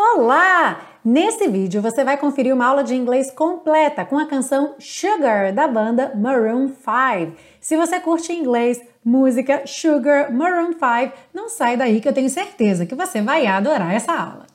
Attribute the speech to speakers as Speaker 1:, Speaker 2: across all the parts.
Speaker 1: Olá! Nesse vídeo você vai conferir uma aula de inglês completa com a canção Sugar da banda Maroon 5. Se você curte inglês, música, Sugar, Maroon 5, não sai daí que eu tenho certeza que você vai adorar essa aula.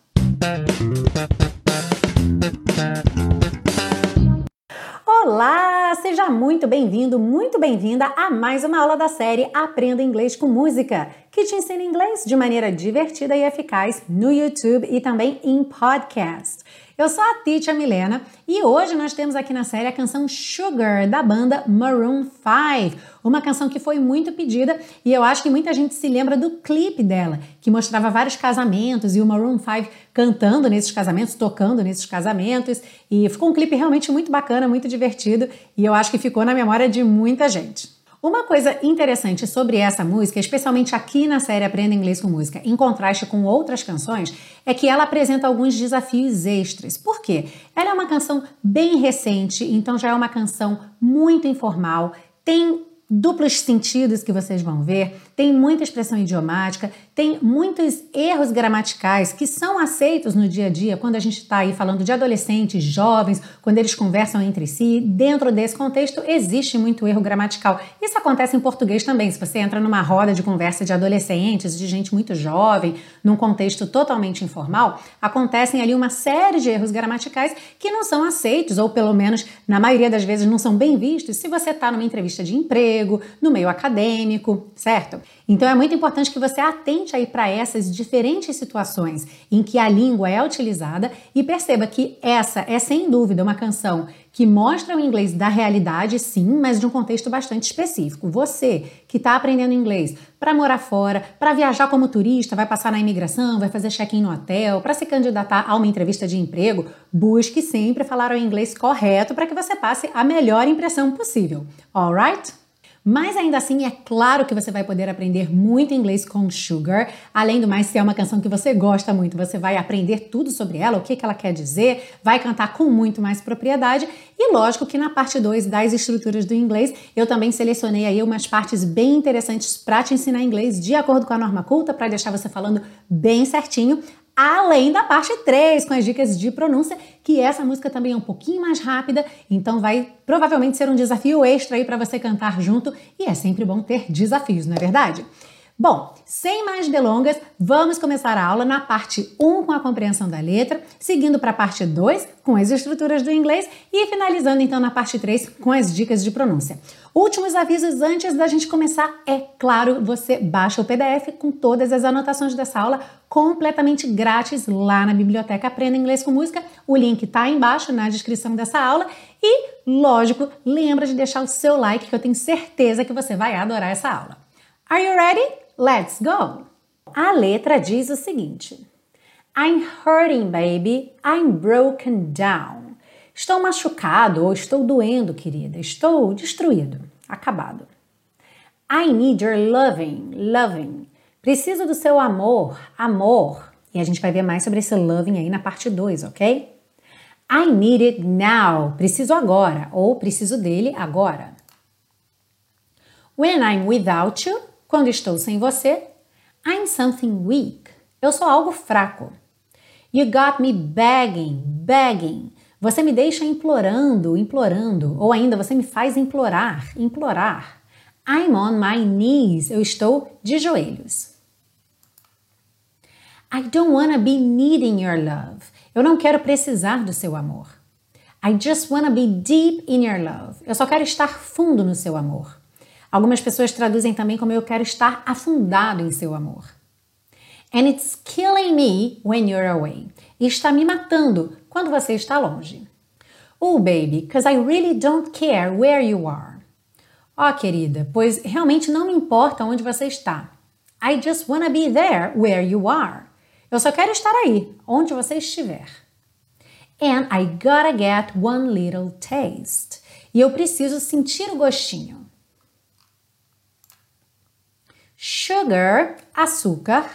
Speaker 1: Olá, seja muito bem-vindo, muito bem-vinda a mais uma aula da série Aprenda Inglês com Música, que te ensina inglês de maneira divertida e eficaz no YouTube e também em podcast. Eu sou a Titia Milena e hoje nós temos aqui na série a canção Sugar da banda Maroon 5, uma canção que foi muito pedida e eu acho que muita gente se lembra do clipe dela, que mostrava vários casamentos e o Maroon 5 cantando nesses casamentos, tocando nesses casamentos e ficou um clipe realmente muito bacana, muito divertido e eu acho que ficou na memória de muita gente. Uma coisa interessante sobre essa música, especialmente aqui na série Aprenda Inglês com Música, em contraste com outras canções, é que ela apresenta alguns desafios extras. Por quê? Ela é uma canção bem recente, então já é uma canção muito informal, tem duplos sentidos que vocês vão ver, tem muita expressão idiomática, tem muitos erros gramaticais que são aceitos no dia a dia quando a gente está aí falando de adolescentes, jovens, quando eles conversam entre si. Dentro desse contexto existe muito erro gramatical. Isso acontece em português também. Se você entra numa roda de conversa de adolescentes, de gente muito jovem, num contexto totalmente informal, acontecem ali uma série de erros gramaticais que não são aceitos, ou pelo menos na maioria das vezes não são bem vistos, se você está numa entrevista de emprego, no meio acadêmico, certo? Então é muito importante que você atente aí para essas diferentes situações em que a língua é utilizada e perceba que essa é sem dúvida uma canção que mostra o inglês da realidade, sim, mas de um contexto bastante específico. Você que está aprendendo inglês para morar fora, para viajar como turista, vai passar na imigração, vai fazer check-in no hotel, para se candidatar a uma entrevista de emprego, busque sempre falar o inglês correto para que você passe a melhor impressão possível. Alright? Mas ainda assim, é claro que você vai poder aprender muito inglês com Sugar. Além do mais, se é uma canção que você gosta muito, você vai aprender tudo sobre ela, o que, que ela quer dizer, vai cantar com muito mais propriedade. E lógico que na parte 2 das estruturas do inglês, eu também selecionei aí umas partes bem interessantes para te ensinar inglês de acordo com a norma culta, para deixar você falando bem certinho além da parte 3, com as dicas de pronúncia, que essa música também é um pouquinho mais rápida, então vai provavelmente ser um desafio extra aí para você cantar junto, e é sempre bom ter desafios, não é verdade? Bom, sem mais delongas, vamos começar a aula na parte 1 com a compreensão da letra, seguindo para a parte 2 com as estruturas do inglês e finalizando então na parte 3 com as dicas de pronúncia. Últimos avisos antes da gente começar, é claro, você baixa o PDF com todas as anotações dessa aula completamente grátis lá na biblioteca Aprenda Inglês com Música. O link está embaixo na descrição dessa aula e, lógico, lembra de deixar o seu like que eu tenho certeza que você vai adorar essa aula. Are you ready? Let's go! A letra diz o seguinte: I'm hurting, baby. I'm broken down. Estou machucado ou estou doendo, querida. Estou destruído, acabado. I need your loving, loving. Preciso do seu amor, amor. E a gente vai ver mais sobre esse loving aí na parte 2, ok? I need it now. Preciso agora. Ou preciso dele agora. When I'm without you, quando estou sem você, I'm something weak. Eu sou algo fraco. You got me begging, begging. Você me deixa implorando, implorando. Ou ainda, você me faz implorar, implorar. I'm on my knees. Eu estou de joelhos. I don't wanna be needing your love. Eu não quero precisar do seu amor. I just wanna be deep in your love. Eu só quero estar fundo no seu amor. Algumas pessoas traduzem também como eu quero estar afundado em seu amor. And it's killing me when you're away. E está me matando quando você está longe. Oh, baby, because I really don't care where you are. Ó, oh, querida, pois realmente não me importa onde você está. I just wanna be there where you are. Eu só quero estar aí, onde você estiver. And I gotta get one little taste. E eu preciso sentir o gostinho. Sugar, açúcar.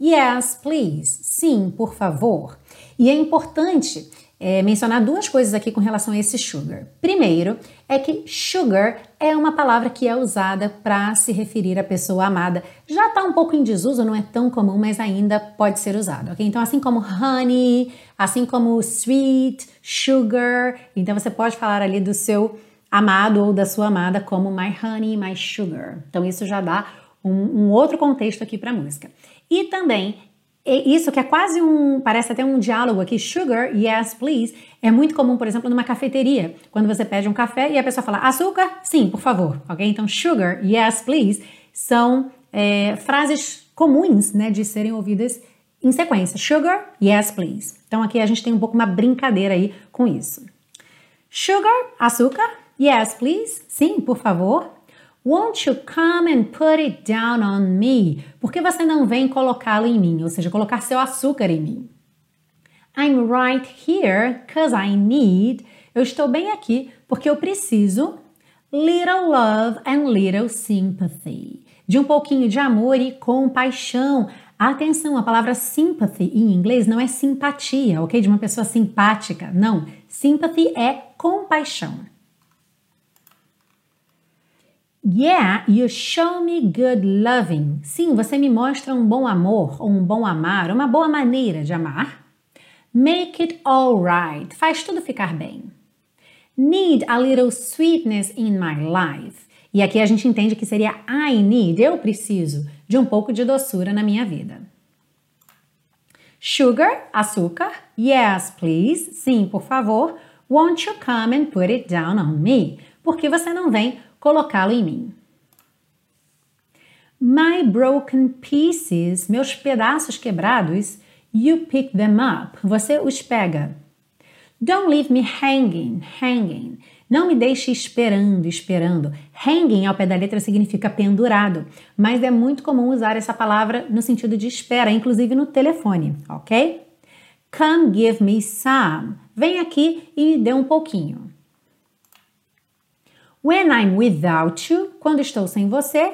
Speaker 1: Yes, please. Sim, por favor. E é importante é, mencionar duas coisas aqui com relação a esse sugar. Primeiro, é que sugar é uma palavra que é usada para se referir à pessoa amada. Já está um pouco em desuso, não é tão comum, mas ainda pode ser usado? Então, assim como honey, assim como sweet, sugar, então você pode falar ali do seu amado ou da sua amada como my honey, my sugar. Então, isso já dá um, um outro contexto aqui para a música. E também isso que é quase um, parece até um diálogo aqui, sugar, yes, please, é muito comum, por exemplo, numa cafeteria, quando você pede um café e a pessoa fala açúcar, sim, por favor, ok? Então, sugar, yes, please, são é, frases comuns, né, de serem ouvidas em sequência. Sugar, yes, please. Então, aqui a gente tem um pouco uma brincadeira aí com isso. Sugar, açúcar, yes, please, sim, por favor. Won't you come and put it down on me? Por que você não vem colocá-lo em mim? Ou seja, colocar seu açúcar em mim. I'm right here cause I need. Eu estou bem aqui porque eu preciso. Little love and little sympathy. De um pouquinho de amor e compaixão. Atenção, a palavra sympathy em inglês não é simpatia, ok? De uma pessoa simpática. Não. Sympathy é compaixão. Yeah, you show me good loving. Sim, você me mostra um bom amor, um bom amar, uma boa maneira de amar. Make it alright. Faz tudo ficar bem. Need a little sweetness in my life. E aqui a gente entende que seria I need, eu preciso de um pouco de doçura na minha vida. Sugar, açúcar. Yes, please. Sim, por favor. Won't you come and put it down on me? Por que você não vem colocá-lo em mim. My broken pieces, meus pedaços quebrados, you pick them up. Você os pega. Don't leave me hanging, hanging. Não me deixe esperando, esperando. Hanging ao pé da letra significa pendurado, mas é muito comum usar essa palavra no sentido de espera, inclusive no telefone, ok? Come give me some. Vem aqui e dê um pouquinho. When I'm without you, quando estou sem você,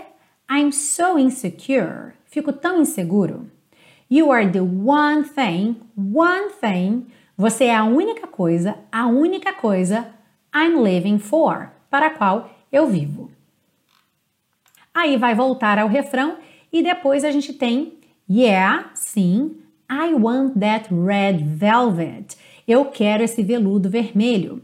Speaker 1: I'm so insecure. Fico tão inseguro. You are the one thing, one thing. Você é a única coisa, a única coisa I'm living for, para a qual eu vivo. Aí vai voltar ao refrão e depois a gente tem Yeah, sim, I want that red velvet. Eu quero esse veludo vermelho.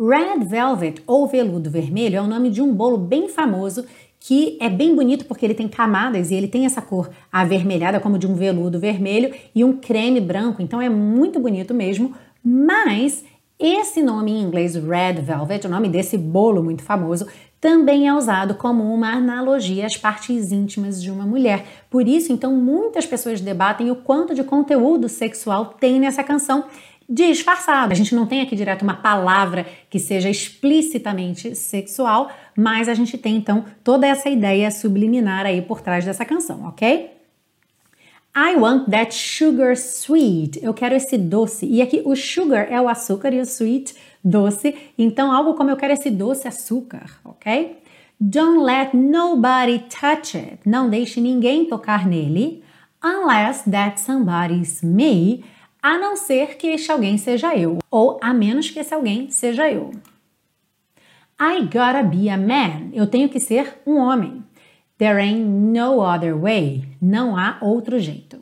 Speaker 1: Red Velvet ou veludo vermelho é o nome de um bolo bem famoso que é bem bonito porque ele tem camadas e ele tem essa cor avermelhada como de um veludo vermelho e um creme branco, então é muito bonito mesmo, mas esse nome em inglês Red Velvet, o nome desse bolo muito famoso, também é usado como uma analogia às partes íntimas de uma mulher. Por isso, então, muitas pessoas debatem o quanto de conteúdo sexual tem nessa canção disfarçado. A gente não tem aqui direto uma palavra que seja explicitamente sexual, mas a gente tem então toda essa ideia subliminar aí por trás dessa canção, ok? I want that sugar sweet. Eu quero esse doce. E aqui o sugar é o açúcar e o sweet doce. Então algo como eu quero esse doce açúcar, ok? Don't let nobody touch it. Não deixe ninguém tocar nele. Unless that somebody's me a não ser que este alguém seja eu, ou a menos que esse alguém seja eu. I gotta be a man. Eu tenho que ser um homem. There ain't no other way. Não há outro jeito.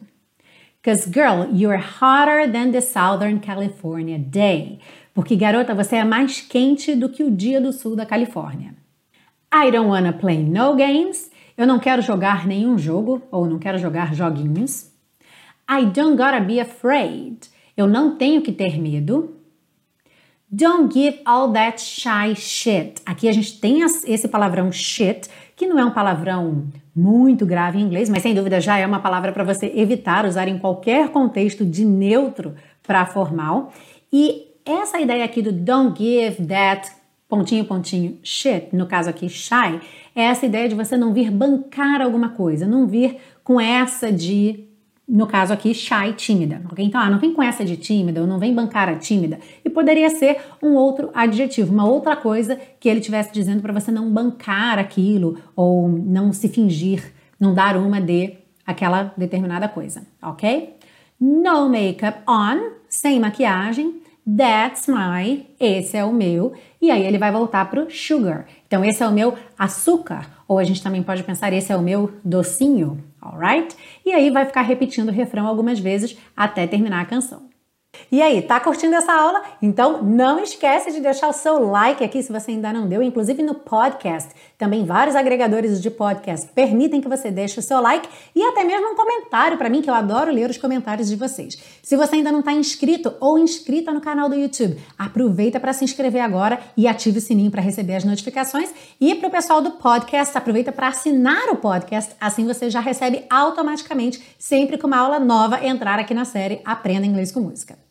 Speaker 1: Cause girl, you're hotter than the Southern California day. Porque garota, você é mais quente do que o dia do sul da Califórnia. I don't wanna play no games. Eu não quero jogar nenhum jogo ou não quero jogar joguinhos. I don't gotta be afraid. Eu não tenho que ter medo. Don't give all that shy shit. Aqui a gente tem esse palavrão shit, que não é um palavrão muito grave em inglês, mas sem dúvida já é uma palavra para você evitar usar em qualquer contexto de neutro para formal. E essa ideia aqui do don't give that pontinho pontinho shit, no caso aqui shy, é essa ideia de você não vir bancar alguma coisa, não vir com essa de no caso aqui, shy, tímida. Okay? Então, ah, não vem com essa de tímida, ou não vem bancar a tímida. E poderia ser um outro adjetivo, uma outra coisa que ele estivesse dizendo para você não bancar aquilo, ou não se fingir, não dar uma de aquela determinada coisa, ok? No makeup on, sem maquiagem. That's my, esse é o meu. E aí ele vai voltar pro sugar. Então, esse é o meu açúcar, ou a gente também pode pensar, esse é o meu docinho, alright? E aí vai ficar repetindo o refrão algumas vezes até terminar a canção. E aí, tá curtindo essa aula? Então não esquece de deixar o seu like aqui se você ainda não deu, inclusive no podcast. Também vários agregadores de podcast permitem que você deixe o seu like e até mesmo um comentário para mim, que eu adoro ler os comentários de vocês. Se você ainda não está inscrito ou inscrita no canal do YouTube, aproveita para se inscrever agora e ative o sininho para receber as notificações. E para o pessoal do podcast, aproveita para assinar o podcast, assim você já recebe automaticamente sempre que uma aula nova entrar aqui na série Aprenda Inglês com Música.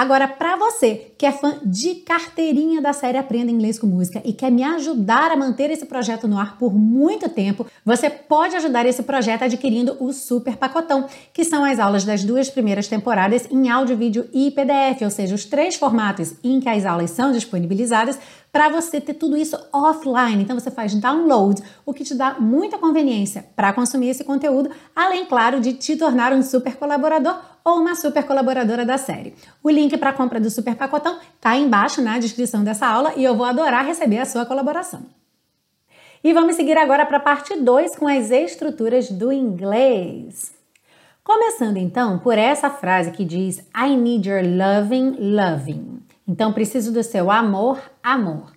Speaker 1: Agora, para você que é fã de carteirinha da série Aprenda Inglês com Música e quer me ajudar a manter esse projeto no ar por muito tempo, você pode ajudar esse projeto adquirindo o Super Pacotão, que são as aulas das duas primeiras temporadas em áudio, vídeo e PDF, ou seja, os três formatos em que as aulas são disponibilizadas para você ter tudo isso offline. Então você faz download, o que te dá muita conveniência para consumir esse conteúdo, além, claro, de te tornar um super colaborador ou uma super colaboradora da série. O link para a compra do super pacotão está embaixo na descrição dessa aula e eu vou adorar receber a sua colaboração. E vamos seguir agora para a parte 2 com as estruturas do inglês. Começando então por essa frase que diz I need your loving, loving. Então, preciso do seu amor, amor.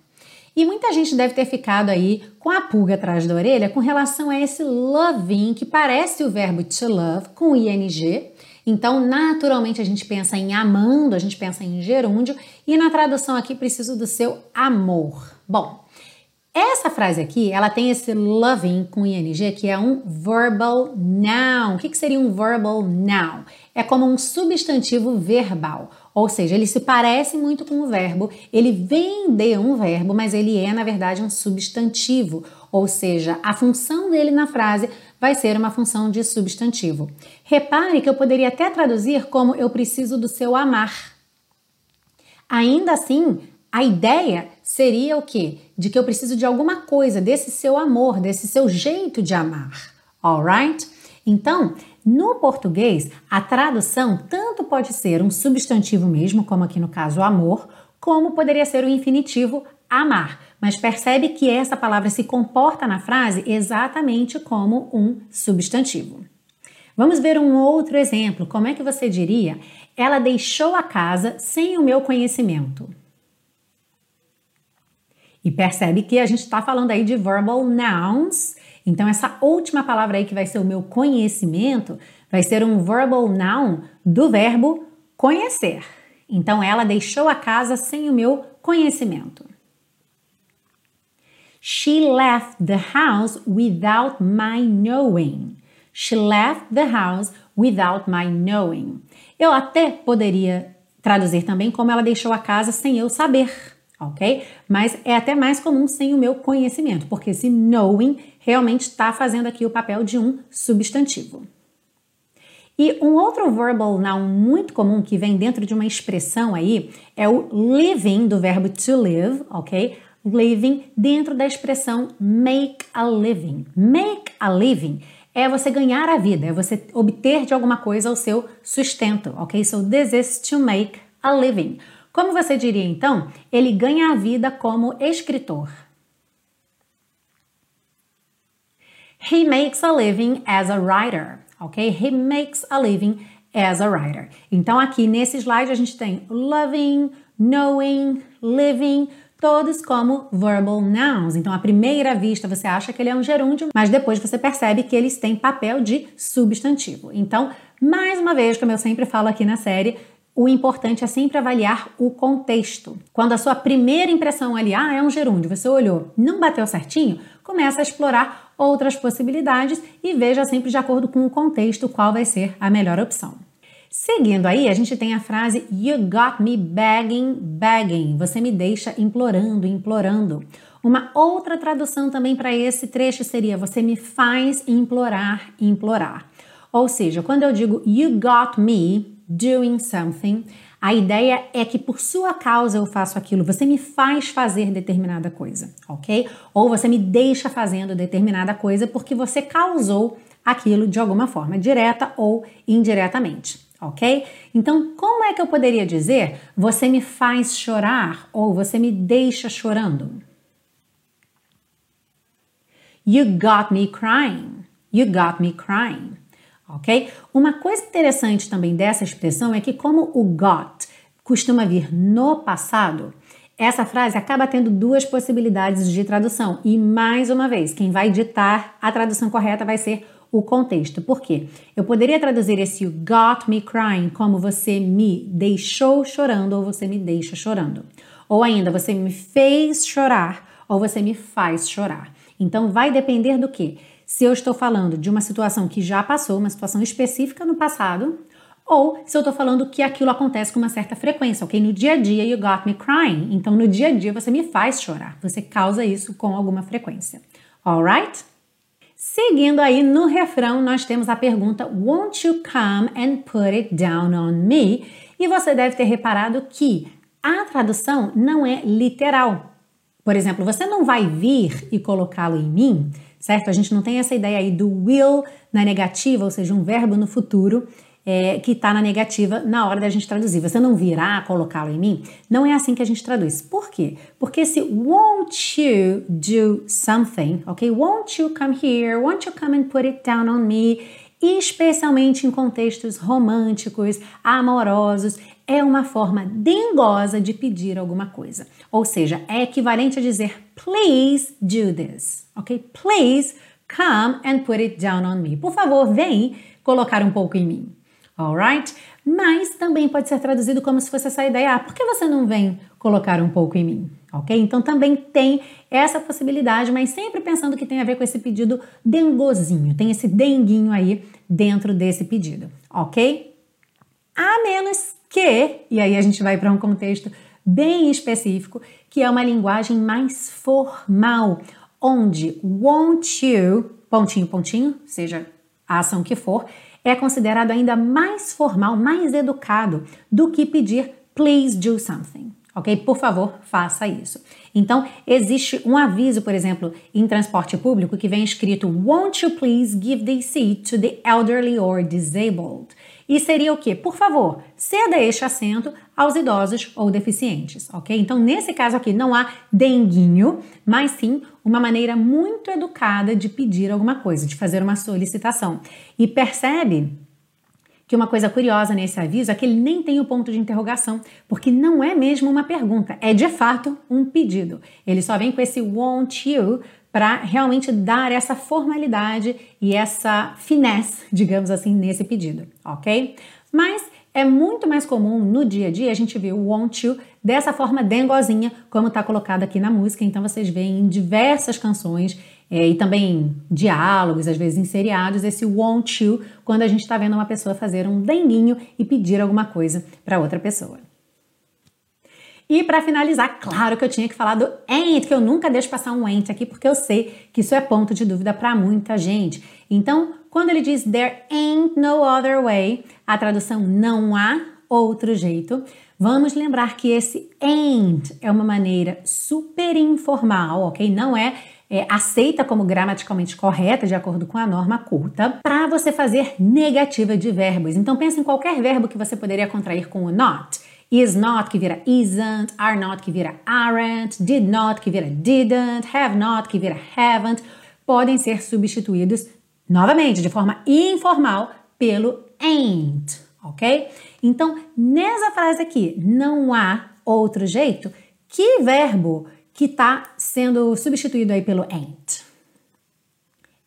Speaker 1: E muita gente deve ter ficado aí com a pulga atrás da orelha com relação a esse loving, que parece o verbo to love, com ing. Então, naturalmente, a gente pensa em amando, a gente pensa em gerúndio, e na tradução aqui, preciso do seu amor. Bom, essa frase aqui, ela tem esse loving com ing, que é um verbal noun. O que, que seria um verbal noun? É como um substantivo verbal ou seja, ele se parece muito com o verbo, ele vem de um verbo, mas ele é, na verdade, um substantivo. Ou seja, a função dele na frase vai ser uma função de substantivo. Repare que eu poderia até traduzir como eu preciso do seu amar. Ainda assim, a ideia seria o quê? De que eu preciso de alguma coisa, desse seu amor, desse seu jeito de amar. Alright? Então, no português, a tradução tanto pode ser um substantivo mesmo, como aqui no caso amor, como poderia ser o infinitivo amar. Mas percebe que essa palavra se comporta na frase exatamente como um substantivo. Vamos ver um outro exemplo. Como é que você diria? Ela deixou a casa sem o meu conhecimento. E percebe que a gente está falando aí de verbal nouns então, essa última palavra aí, que vai ser o meu conhecimento, vai ser um verbal noun do verbo conhecer. Então, ela deixou a casa sem o meu conhecimento. She left the house without my knowing. She left the house without my knowing. Eu até poderia traduzir também como ela deixou a casa sem eu saber, ok? Mas é até mais comum sem o meu conhecimento, porque esse knowing realmente está fazendo aqui o papel de um substantivo. E um outro verbal noun muito comum que vem dentro de uma expressão aí é o living, do verbo to live, ok? Living dentro da expressão make a living. Make a living é você ganhar a vida, é você obter de alguma coisa o seu sustento, ok? So this is to make a living. Como você diria então? Ele ganha a vida como escritor. He makes a living as a writer, ok? He makes a living as a writer. Então, aqui nesse slide a gente tem loving, knowing, living, todos como verbal nouns. Então, à primeira vista você acha que ele é um gerúndio, mas depois você percebe que eles têm papel de substantivo. Então, mais uma vez, como eu sempre falo aqui na série, o importante é sempre avaliar o contexto. Quando a sua primeira impressão ali, ah, é um gerúndio, você olhou, não bateu certinho, começa a explorar outras possibilidades e veja sempre de acordo com o contexto qual vai ser a melhor opção. Seguindo aí, a gente tem a frase You got me begging, begging. Você me deixa implorando, implorando. Uma outra tradução também para esse trecho seria Você me faz implorar, implorar. Ou seja, quando eu digo You got me, doing something. A ideia é que por sua causa eu faço aquilo, você me faz fazer determinada coisa, ok? Ou você me deixa fazendo determinada coisa porque você causou aquilo de alguma forma, direta ou indiretamente, ok? Então, como é que eu poderia dizer você me faz chorar ou você me deixa chorando? You got me crying. You got me crying. Ok? Uma coisa interessante também dessa expressão é que, como o got costuma vir no passado, essa frase acaba tendo duas possibilidades de tradução. E mais uma vez, quem vai ditar a tradução correta vai ser o contexto. Por quê? Eu poderia traduzir esse got me crying como você me deixou chorando ou você me deixa chorando. Ou ainda, você me fez chorar ou você me faz chorar. Então vai depender do que? Se eu estou falando de uma situação que já passou, uma situação específica no passado, ou se eu estou falando que aquilo acontece com uma certa frequência, ok? No dia a dia, you got me crying. Então, no dia a dia, você me faz chorar. Você causa isso com alguma frequência. Alright? Seguindo aí no refrão, nós temos a pergunta Won't you come and put it down on me? E você deve ter reparado que a tradução não é literal. Por exemplo, você não vai vir e colocá-lo em mim, certo? A gente não tem essa ideia aí do will na negativa, ou seja, um verbo no futuro é, que está na negativa na hora da gente traduzir. Você não virá colocá-lo em mim. Não é assim que a gente traduz. Por quê? Porque esse won't you do something, ok? Won't you come here? Won't you come and put it down on me? Especialmente em contextos românticos, amorosos, é uma forma dengosa de pedir alguma coisa. Ou seja, é equivalente a dizer please do this, ok? Please come and put it down on me. Por favor, vem colocar um pouco em mim alright? Mas também pode ser traduzido como se fosse essa ideia, ah, por que você não vem colocar um pouco em mim? Ok? Então também tem essa possibilidade, mas sempre pensando que tem a ver com esse pedido dengozinho, tem esse denguinho aí dentro desse pedido, ok? A menos que, e aí a gente vai para um contexto bem específico, que é uma linguagem mais formal, onde won't you, pontinho, pontinho, seja a ação que for, é considerado ainda mais formal, mais educado do que pedir please do something. Ok? Por favor, faça isso. Então, existe um aviso, por exemplo, em transporte público que vem escrito Won't you please give the seat to the elderly or disabled? E seria o quê? Por favor, ceda este assento aos idosos ou deficientes, ok? Então, nesse caso aqui, não há denguinho, mas sim uma maneira muito educada de pedir alguma coisa, de fazer uma solicitação. E percebe que uma coisa curiosa nesse aviso é que ele nem tem o ponto de interrogação, porque não é mesmo uma pergunta, é de fato um pedido. Ele só vem com esse want you para realmente dar essa formalidade e essa finesse, digamos assim, nesse pedido, ok? Mas é muito mais comum no dia a dia a gente ver o want you dessa forma dengozinha, como está colocado aqui na música. Então vocês veem em diversas canções é, e também diálogos, às vezes em seriados, esse want you, quando a gente está vendo uma pessoa fazer um denguinho e pedir alguma coisa para outra pessoa. E para finalizar, claro que eu tinha que falar do ain't, que eu nunca deixo passar um ain't aqui, porque eu sei que isso é ponto de dúvida para muita gente. Então, quando ele diz there ain't no other way, a tradução não há outro jeito, vamos lembrar que esse ain't é uma maneira super informal, ok? Não é é, aceita como gramaticalmente correta, de acordo com a norma culta, para você fazer negativa de verbos. Então pense em qualquer verbo que você poderia contrair com o not. Is not que vira isn't, are not que vira aren't, did not que vira didn't, have not que vira haven't, podem ser substituídos novamente de forma informal pelo ain't, ok? Então, nessa frase aqui, não há outro jeito. Que verbo que está sendo substituído aí pelo ain't?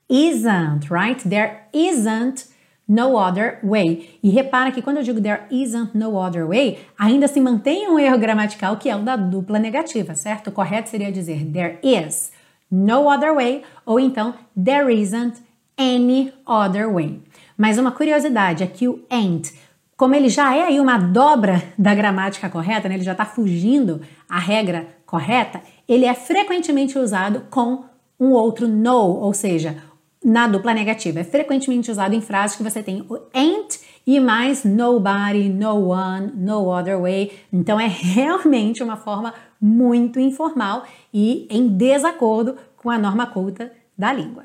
Speaker 1: Isn't, right? There isn't no other way. E repara que quando eu digo there isn't no other way, ainda se mantém um erro gramatical que é o da dupla negativa, certo? O correto seria dizer there is no other way ou então there isn't any other way. Mas uma curiosidade é que o ain't, como ele já é aí uma dobra da gramática correta, né? ele já está fugindo a regra correta, ele é frequentemente usado com um outro no, ou seja, na dupla negativa. É frequentemente usado em frases que você tem o ain't e mais nobody, no one, no other way. Então é realmente uma forma muito informal e em desacordo com a norma culta da língua.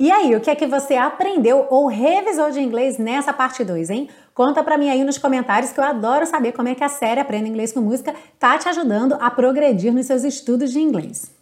Speaker 1: E aí, o que é que você aprendeu ou revisou de inglês nessa parte 2, hein? Conta pra mim aí nos comentários que eu adoro saber como é que a série Aprenda Inglês com Música tá te ajudando a progredir nos seus estudos de inglês.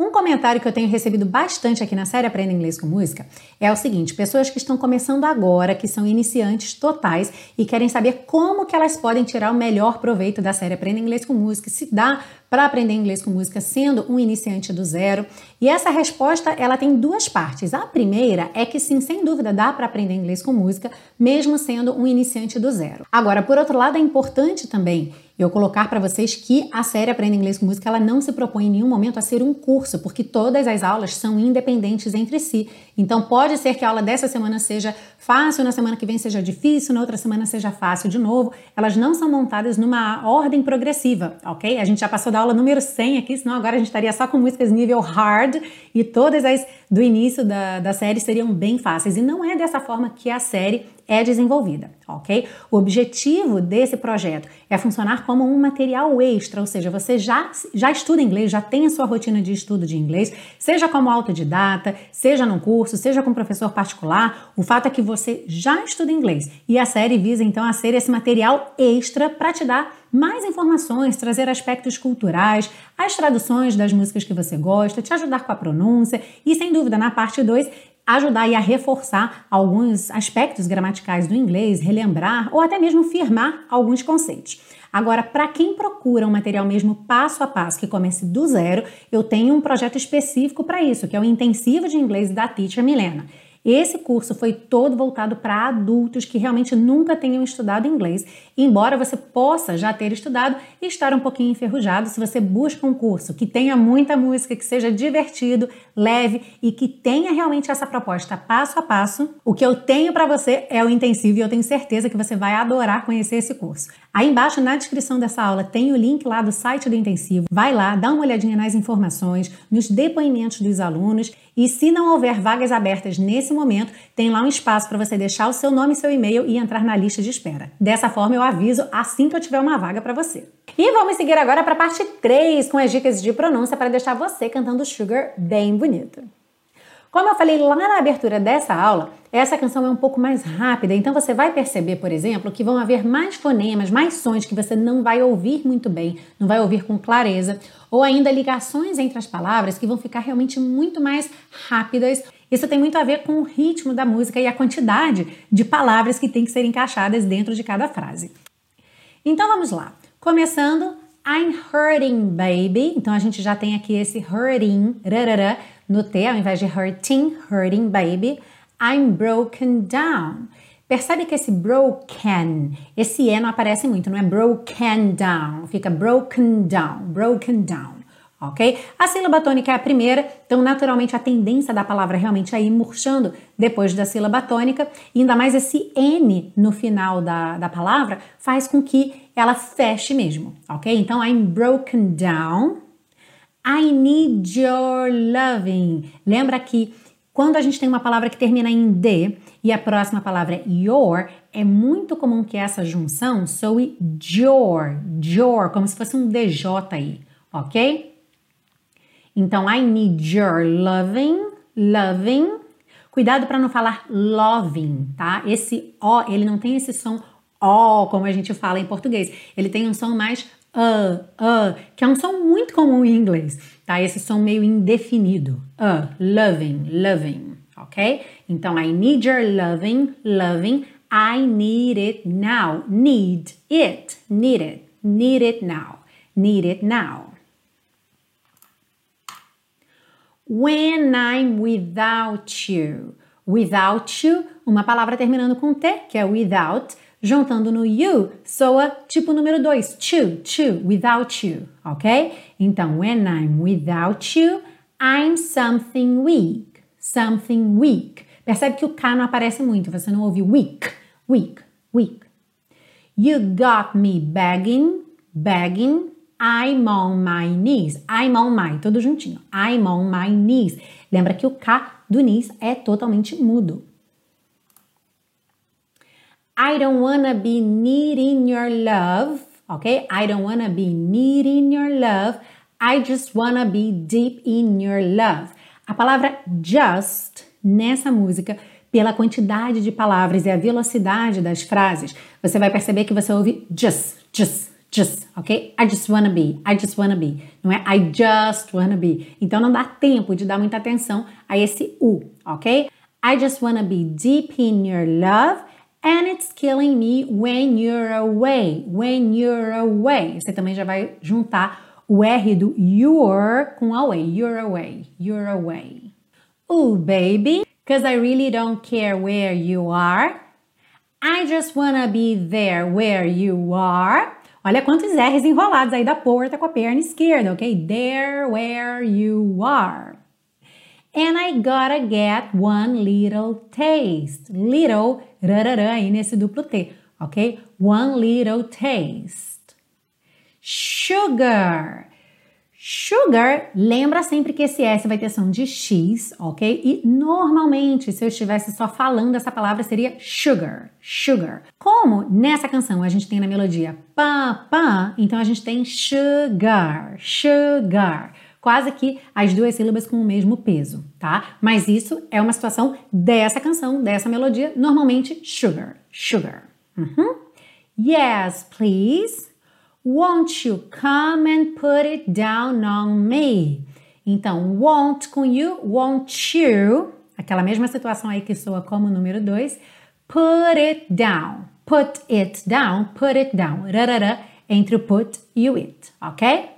Speaker 1: Um comentário que eu tenho recebido bastante aqui na série Aprenda Inglês com Música é o seguinte: pessoas que estão começando agora, que são iniciantes totais e querem saber como que elas podem tirar o melhor proveito da série Aprenda Inglês com Música, se dá para aprender inglês com música sendo um iniciante do zero. E essa resposta ela tem duas partes. A primeira é que sim, sem dúvida dá para aprender inglês com música, mesmo sendo um iniciante do zero. Agora, por outro lado, é importante também eu colocar para vocês que a série Aprenda Inglês com Música ela não se propõe em nenhum momento a ser um curso, porque todas as aulas são independentes entre si. Então pode ser que a aula dessa semana seja fácil, na semana que vem seja difícil, na outra semana seja fácil de novo. Elas não são montadas numa ordem progressiva, ok? A gente já passou da aula número 100 aqui, senão agora a gente estaria só com músicas nível hard e todas as do início da, da série seriam bem fáceis. E não é dessa forma que a série é desenvolvida, ok? O objetivo desse projeto é funcionar como um material extra, ou seja, você já, já estuda inglês, já tem a sua rotina de estudo de inglês, seja como autodidata, seja num curso, seja com professor particular, o fato é que você já estuda inglês e a série visa então a ser esse material extra para te dar mais informações, trazer aspectos culturais, as traduções das músicas que você gosta, te ajudar com a pronúncia e, sem dúvida, na parte 2, ajudar a reforçar alguns aspectos gramaticais do inglês, relembrar ou até mesmo firmar alguns conceitos. Agora, para quem procura um material mesmo passo a passo que comece do zero, eu tenho um projeto específico para isso, que é o Intensivo de Inglês da Teacher Milena. Esse curso foi todo voltado para adultos que realmente nunca tenham estudado inglês, embora você possa já ter estudado e estar um pouquinho enferrujado se você busca um curso que tenha muita música, que seja divertido, leve e que tenha realmente essa proposta passo a passo. O que eu tenho para você é o intensivo e eu tenho certeza que você vai adorar conhecer esse curso. Aí embaixo na descrição dessa aula tem o link lá do site do intensivo. Vai lá, dá uma olhadinha nas informações, nos depoimentos dos alunos e se não houver vagas abertas nesse momento, tem lá um espaço para você deixar o seu nome e seu e-mail e entrar na lista de espera. Dessa forma eu aviso assim que eu tiver uma vaga para você. E vamos seguir agora para a parte 3 com as dicas de pronúncia para deixar você cantando Sugar bem bonito. Como eu falei lá na abertura dessa aula, essa canção é um pouco mais rápida, então você vai perceber, por exemplo, que vão haver mais fonemas, mais sons que você não vai ouvir muito bem, não vai ouvir com clareza, ou ainda ligações entre as palavras que vão ficar realmente muito mais rápidas. Isso tem muito a ver com o ritmo da música e a quantidade de palavras que tem que ser encaixadas dentro de cada frase. Então vamos lá. Começando, I'm hurting, baby. Então a gente já tem aqui esse hurting, rarara, no T, ao invés de hurting, hurting baby, I'm broken down. Percebe que esse broken, esse E não aparece muito, não é broken down, fica broken down, broken down, ok? A sílaba tônica é a primeira, então naturalmente a tendência da palavra realmente é ir murchando depois da sílaba tônica, e ainda mais esse N no final da, da palavra faz com que ela feche mesmo, ok? Então, I'm broken down, I need your loving. Lembra que quando a gente tem uma palavra que termina em D e a próxima palavra é your, é muito comum que essa junção soe your, your, como se fosse um DJ aí, ok? Então, I need your loving, loving. Cuidado para não falar loving, tá? Esse O, ele não tem esse som O, como a gente fala em português. Ele tem um som mais uh, uh, que é um som muito comum em inglês, tá? Esse som meio indefinido. Uh, loving, loving, ok? Então, I need your loving, loving. I need it now. Need it, need it, need it now, need it now. When I'm without you. Without you, uma palavra terminando com T, que é without juntando no you, soa tipo número 2, to, to, without you, ok? Então, when I'm without you, I'm something weak, something weak. Percebe que o K não aparece muito, você não ouve weak, weak, weak. You got me begging, begging, I'm on my knees. I'm on my, tudo juntinho. I'm on my knees. Lembra que o K do knees é totalmente mudo. I don't wanna be needing your love, ok? I don't wanna be needing your love. I just wanna be deep in your love. A palavra just nessa música, pela quantidade de palavras e a velocidade das frases, você vai perceber que você ouve just, just, just, ok? I just wanna be, I just wanna be. Não é I just wanna be. Então não dá tempo de dar muita atenção a esse U, ok? I just wanna be deep in your love and it's killing me when you're away, when you're away. Você também já vai juntar o R do you're com away, you're away, you're away. Ooh, baby, cause I really don't care where you are. I just wanna be there where you are. Olha quantos R's enrolados aí da porta com a perna esquerda, ok? There where you are. And I gotta get one little taste. Little, rarará, aí nesse duplo T, ok? One little taste. Sugar. Sugar, lembra sempre que esse S vai ter som de X, ok? E normalmente, se eu estivesse só falando essa palavra, seria sugar, sugar. Como nessa canção a gente tem na melodia pá, pá, então a gente tem sugar, sugar. Quase que as duas sílabas com o mesmo peso, tá? Mas isso é uma situação dessa canção, dessa melodia, normalmente sugar, sugar. Uhum. Yes, please. Won't you come and put it down on me? Então, won't com you, won't you, aquela mesma situação aí que soa como número 2, put it down, put it down, put it down, rarara, entre o put e o it, ok?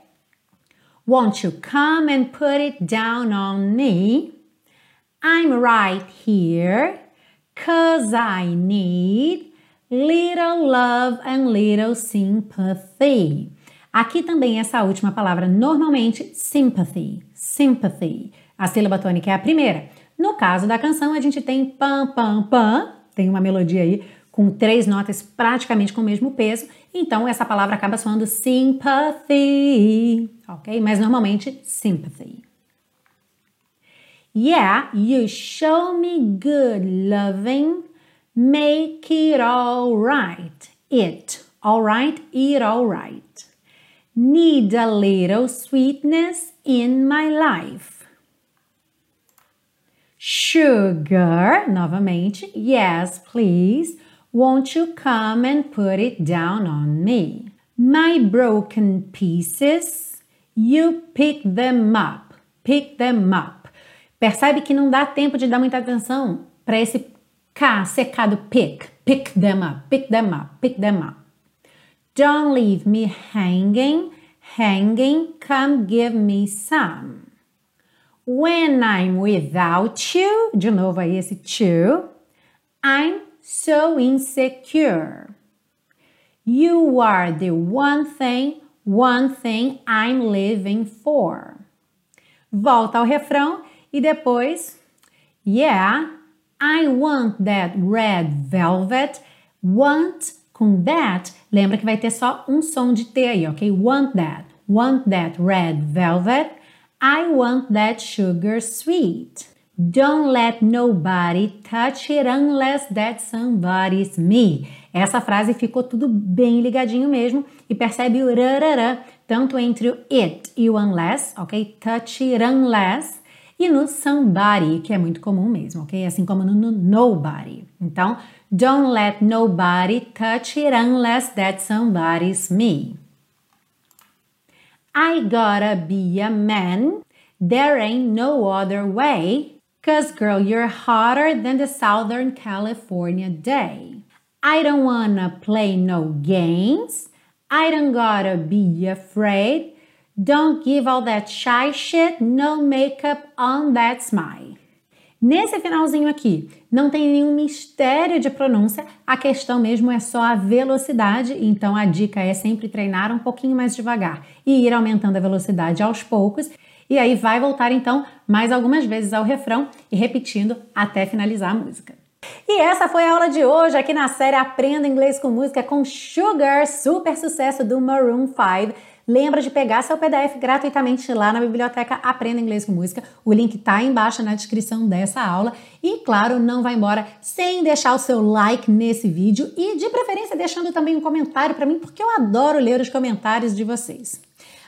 Speaker 1: Won't you come and put it down on me? I'm right here, cause I need little love and little sympathy. Aqui também essa última palavra, normalmente sympathy, sympathy. A sílaba tônica é a primeira. No caso da canção, a gente tem pam, pam, pam, tem uma melodia aí com três notas praticamente com o mesmo peso, então essa palavra acaba soando sympathy, ok? Mas normalmente sympathy. Yeah, you show me good loving Make it all right. It. All right. It all right. Need a little sweetness in my life. Sugar. Novamente. Yes, please. Won't you come and put it down on me? My broken pieces. You pick them up. Pick them up. Percebe que não dá tempo de dar muita atenção para esse K, secado pick. Pick them up, pick them up, pick them up. Don't leave me hanging, hanging, come give me some. When I'm without you, de novo aí esse to, I'm so insecure. You are the one thing, one thing I'm living for. Volta ao refrão e depois, yeah, I want that red velvet. Want com that, lembra que vai ter só um som de T aí, ok? Want that. Want that red velvet. I want that sugar sweet. Don't let nobody touch it unless that somebody's me. Essa frase ficou tudo bem ligadinho mesmo e percebe o rarará, tanto entre o it e o unless, ok? Touch it unless e no somebody, que é muito comum mesmo, ok? Assim como no, no nobody. Então, don't let nobody touch it unless that somebody's me. I gotta be a man. There ain't no other way. Cause girl, you're hotter than the Southern California day. I don't wanna play no games. I don't gotta be afraid. Don't give all that shy shit, no makeup on that smile. Nesse finalzinho aqui, não tem nenhum mistério de pronúncia, a questão mesmo é só a velocidade, então a dica é sempre treinar um pouquinho mais devagar e ir aumentando a velocidade aos poucos, e aí vai voltar então mais algumas vezes ao refrão e repetindo até finalizar a música. E essa foi a aula de hoje aqui na série Aprenda Inglês com Música com Sugar, super sucesso do Maroon 5. Lembra de pegar seu PDF gratuitamente lá na biblioteca Aprenda Inglês com Música. O link tá embaixo na descrição dessa aula. E claro, não vai embora sem deixar o seu like nesse vídeo e de preferência deixando também um comentário para mim, porque eu adoro ler os comentários de vocês.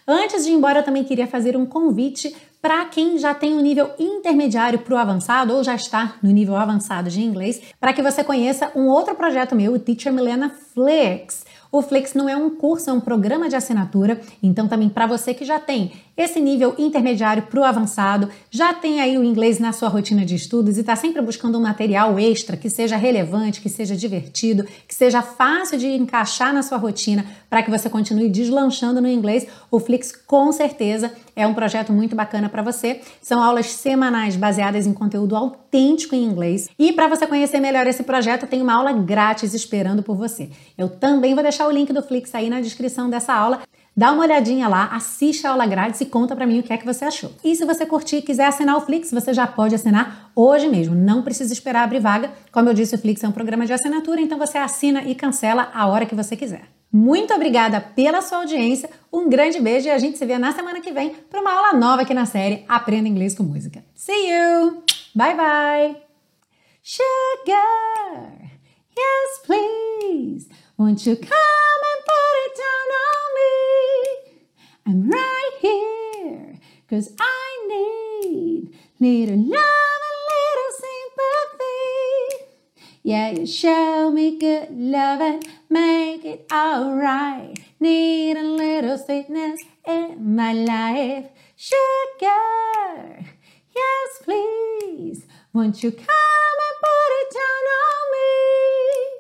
Speaker 1: Antes de ir embora, eu também queria fazer um convite para quem já tem um nível intermediário para o avançado ou já está no nível avançado de inglês, para que você conheça um outro projeto meu, o Teacher Milena Flix. O Flix não é um curso, é um programa de assinatura. Então, também para você que já tem esse nível intermediário para o avançado, já tem aí o inglês na sua rotina de estudos e está sempre buscando um material extra que seja relevante, que seja divertido, que seja fácil de encaixar na sua rotina para que você continue deslanchando no inglês, o Flix com certeza é um projeto muito bacana para você. São aulas semanais baseadas em conteúdo autêntico em inglês. E para você conhecer melhor esse projeto, tem uma aula grátis esperando por você. Eu também vou deixar o link do Flix aí na descrição dessa aula. Dá uma olhadinha lá, assiste a aula grátis e conta para mim o que é que você achou. E se você curtir e quiser assinar o Flix, você já pode assinar hoje mesmo. Não precisa esperar abrir vaga. Como eu disse, o Flix é um programa de assinatura, então você assina e cancela a hora que você quiser. Muito obrigada pela sua audiência, um grande beijo e a gente se vê na semana que vem para uma aula nova aqui na série Aprenda Inglês com Música. See you! Bye bye! Sugar, yes please, Won't you come and put it down on me? I'm right here, cause I need little love and little sympathy. Yeah, you show me good love and make it alright. Need a little sweetness in my life. Sugar, yes please. Won't you come and put it down on me?